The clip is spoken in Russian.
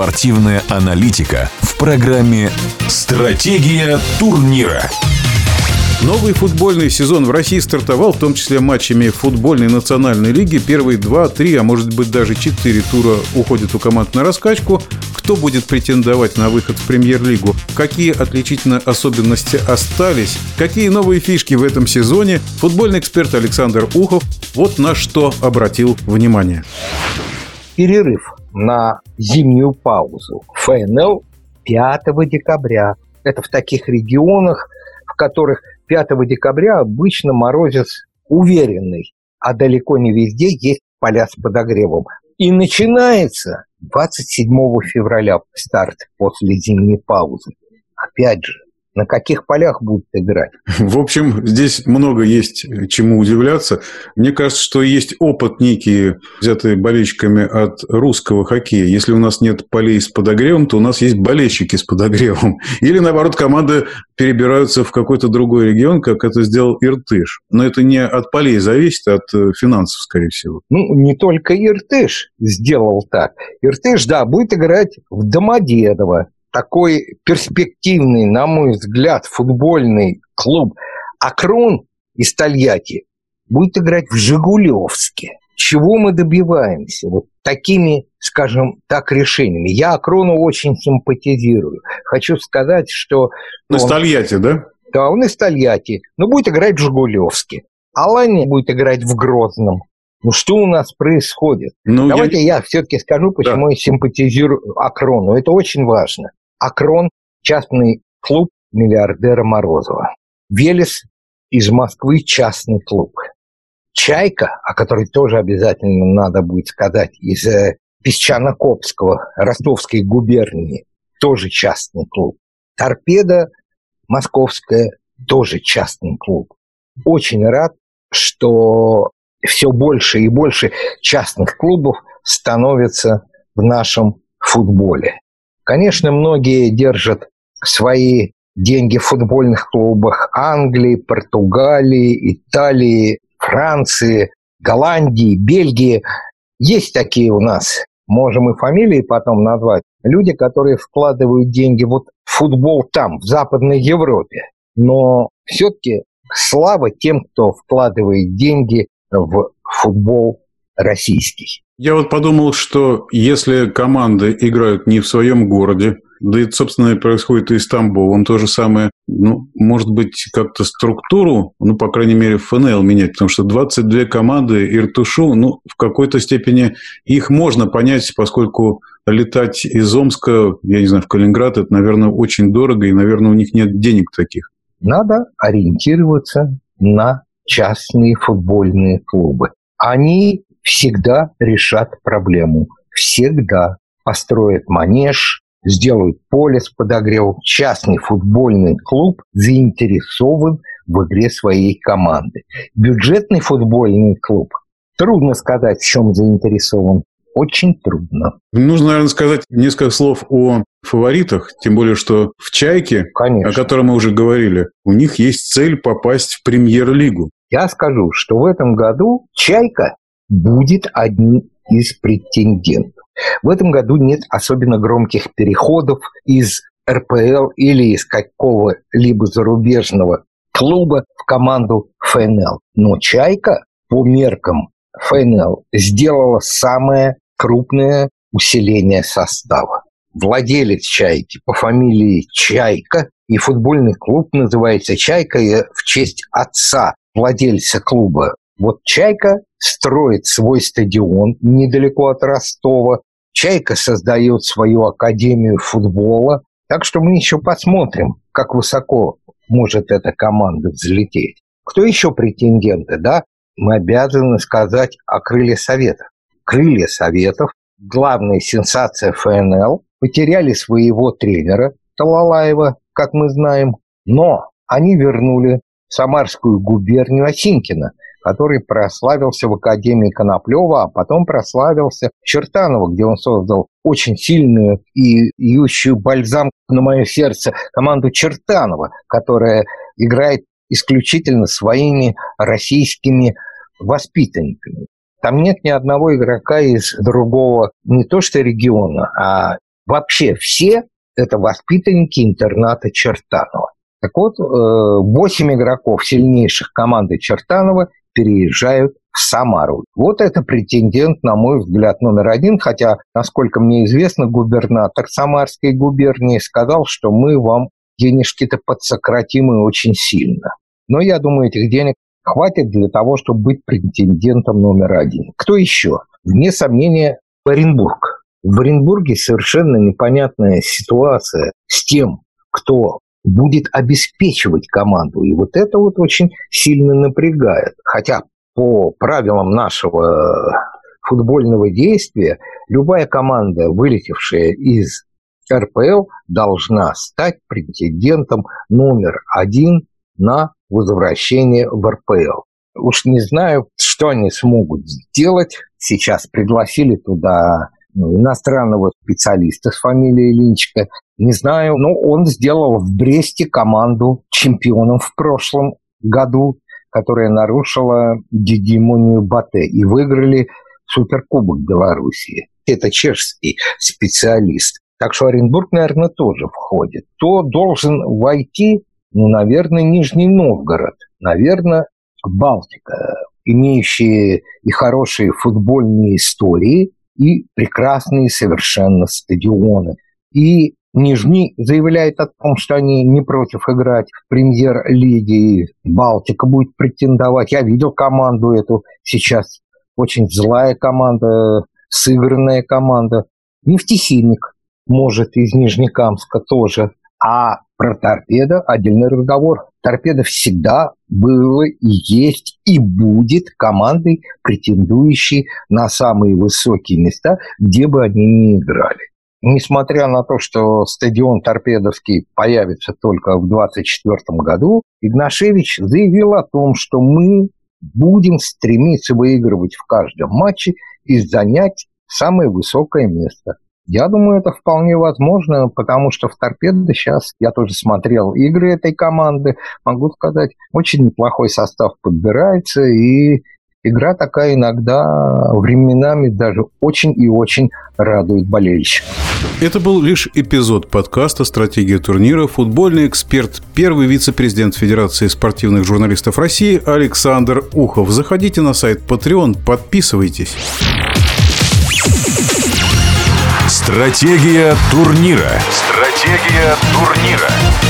Спортивная аналитика в программе «Стратегия турнира». Новый футбольный сезон в России стартовал, в том числе матчами футбольной национальной лиги. Первые два, три, а может быть даже четыре тура уходят у команд на раскачку. Кто будет претендовать на выход в премьер-лигу? Какие отличительные особенности остались? Какие новые фишки в этом сезоне? Футбольный эксперт Александр Ухов вот на что обратил внимание. Перерыв на зимнюю паузу ФНЛ 5 декабря. Это в таких регионах, в которых 5 декабря обычно морозец уверенный, а далеко не везде есть поля с подогревом. И начинается 27 февраля старт после зимней паузы. Опять же, на каких полях будут играть. В общем, здесь много есть чему удивляться. Мне кажется, что есть опыт некий, взятый болельщиками от русского хоккея. Если у нас нет полей с подогревом, то у нас есть болельщики с подогревом. Или, наоборот, команды перебираются в какой-то другой регион, как это сделал Иртыш. Но это не от полей зависит, а от э, финансов, скорее всего. Ну, не только Иртыш сделал так. Иртыш, да, будет играть в Домодедово, такой перспективный, на мой взгляд, футбольный клуб Акрон из Тольятти будет играть в Жигулевске. Чего мы добиваемся? Вот такими, скажем так, решениями. Я Акрону очень симпатизирую. Хочу сказать, что... Он из Тольятти, да? Да, он из Тольятти. Но будет играть в Жигулевске. Алани будет играть в Грозном. Ну что у нас происходит? Ну, Давайте я, я все-таки скажу, почему да. я симпатизирую Акрону. Это очень важно. Акрон – частный клуб миллиардера Морозова. Велес из Москвы – частный клуб. Чайка, о которой тоже обязательно надо будет сказать, из э, Песчано-Копского, Ростовской губернии, тоже частный клуб. Торпеда Московская, тоже частный клуб. Очень рад, что все больше и больше частных клубов становится в нашем футболе. Конечно, многие держат свои деньги в футбольных клубах Англии, Португалии, Италии, Франции, Голландии, Бельгии. Есть такие у нас, можем и фамилии потом назвать, люди, которые вкладывают деньги вот в футбол там, в Западной Европе. Но все-таки слава тем, кто вкладывает деньги в футбол российский. Я вот подумал, что если команды играют не в своем городе, да и, собственно, происходит и с Тамбовом то же самое. Ну, может быть, как-то структуру, ну, по крайней мере, ФНЛ менять, потому что 22 команды Иртушу, ну, в какой-то степени их можно понять, поскольку летать из Омска, я не знаю, в Калининград, это, наверное, очень дорого, и, наверное, у них нет денег таких. Надо ориентироваться на частные футбольные клубы. Они всегда решат проблему. Всегда построят манеж, сделают поле с подогревом. Частный футбольный клуб заинтересован в игре своей команды. Бюджетный футбольный клуб, трудно сказать, в чем заинтересован. Очень трудно. Нужно, наверное, сказать несколько слов о фаворитах, тем более, что в «Чайке», Конечно. о котором мы уже говорили, у них есть цель попасть в премьер-лигу. Я скажу, что в этом году «Чайка» будет одним из претендентов. В этом году нет особенно громких переходов из РПЛ или из какого-либо зарубежного клуба в команду ФНЛ. Но «Чайка» по меркам ФНЛ сделала самое крупное усиление состава. Владелец «Чайки» по фамилии Чайка, и футбольный клуб называется «Чайка» в честь отца владельца клуба. Вот «Чайка» строит свой стадион недалеко от Ростова. «Чайка» создает свою академию футбола. Так что мы еще посмотрим, как высоко может эта команда взлететь. Кто еще претенденты, да? Мы обязаны сказать о крылья Советов. Крылья Советов, главная сенсация ФНЛ, потеряли своего тренера Талалаева, как мы знаем, но они вернули Самарскую губернию Осинкина, который прославился в Академии Коноплева, а потом прославился в Чертаново, где он создал очень сильную и ющую бальзам на мое сердце команду Чертанова, которая играет исключительно своими российскими воспитанниками. Там нет ни одного игрока из другого, не то что региона, а Вообще все это воспитанники интерната Чертанова. Так вот, 8 э, игроков сильнейших команды Чертанова переезжают в Самару. Вот это претендент, на мой взгляд, номер один, хотя, насколько мне известно, губернатор Самарской губернии сказал, что мы вам денежки-то подсократим и очень сильно. Но я думаю, этих денег хватит для того, чтобы быть претендентом номер один. Кто еще? Вне сомнения, Оренбург. В Оренбурге совершенно непонятная ситуация с тем, кто будет обеспечивать команду. И вот это вот очень сильно напрягает. Хотя по правилам нашего футбольного действия любая команда, вылетевшая из РПЛ, должна стать претендентом номер один на возвращение в РПЛ. Уж не знаю, что они смогут сделать. Сейчас пригласили туда иностранного специалиста с фамилией Линчка. Не знаю, но он сделал в Бресте команду чемпионом в прошлом году, которая нарушила гегемонию Бате и выиграли Суперкубок Белоруссии. Это чешский специалист. Так что Оренбург, наверное, тоже входит. Кто должен войти? Ну, наверное, Нижний Новгород. Наверное, Балтика, имеющие и хорошие футбольные истории, и прекрасные совершенно стадионы. И Нижний заявляет о том, что они не против играть в премьер-лиге. Балтика будет претендовать. Я видел команду эту сейчас. Очень злая команда, сыгранная команда. Нефтехимик может из Нижнекамска тоже. А про торпедо отдельный разговор. Торпедо всегда было есть и будет командой, претендующей на самые высокие места, где бы они ни играли. Несмотря на то, что стадион Торпедовский появится только в 2024 году, Игнашевич заявил о том, что мы будем стремиться выигрывать в каждом матче и занять самое высокое место. Я думаю, это вполне возможно, потому что в «Торпедо» сейчас, я тоже смотрел игры этой команды, могу сказать, очень неплохой состав подбирается, и игра такая иногда временами даже очень и очень радует болельщиков. Это был лишь эпизод подкаста «Стратегия турнира». Футбольный эксперт, первый вице-президент Федерации спортивных журналистов России Александр Ухов. Заходите на сайт Patreon, подписывайтесь. Стратегия турнира. Стратегия турнира.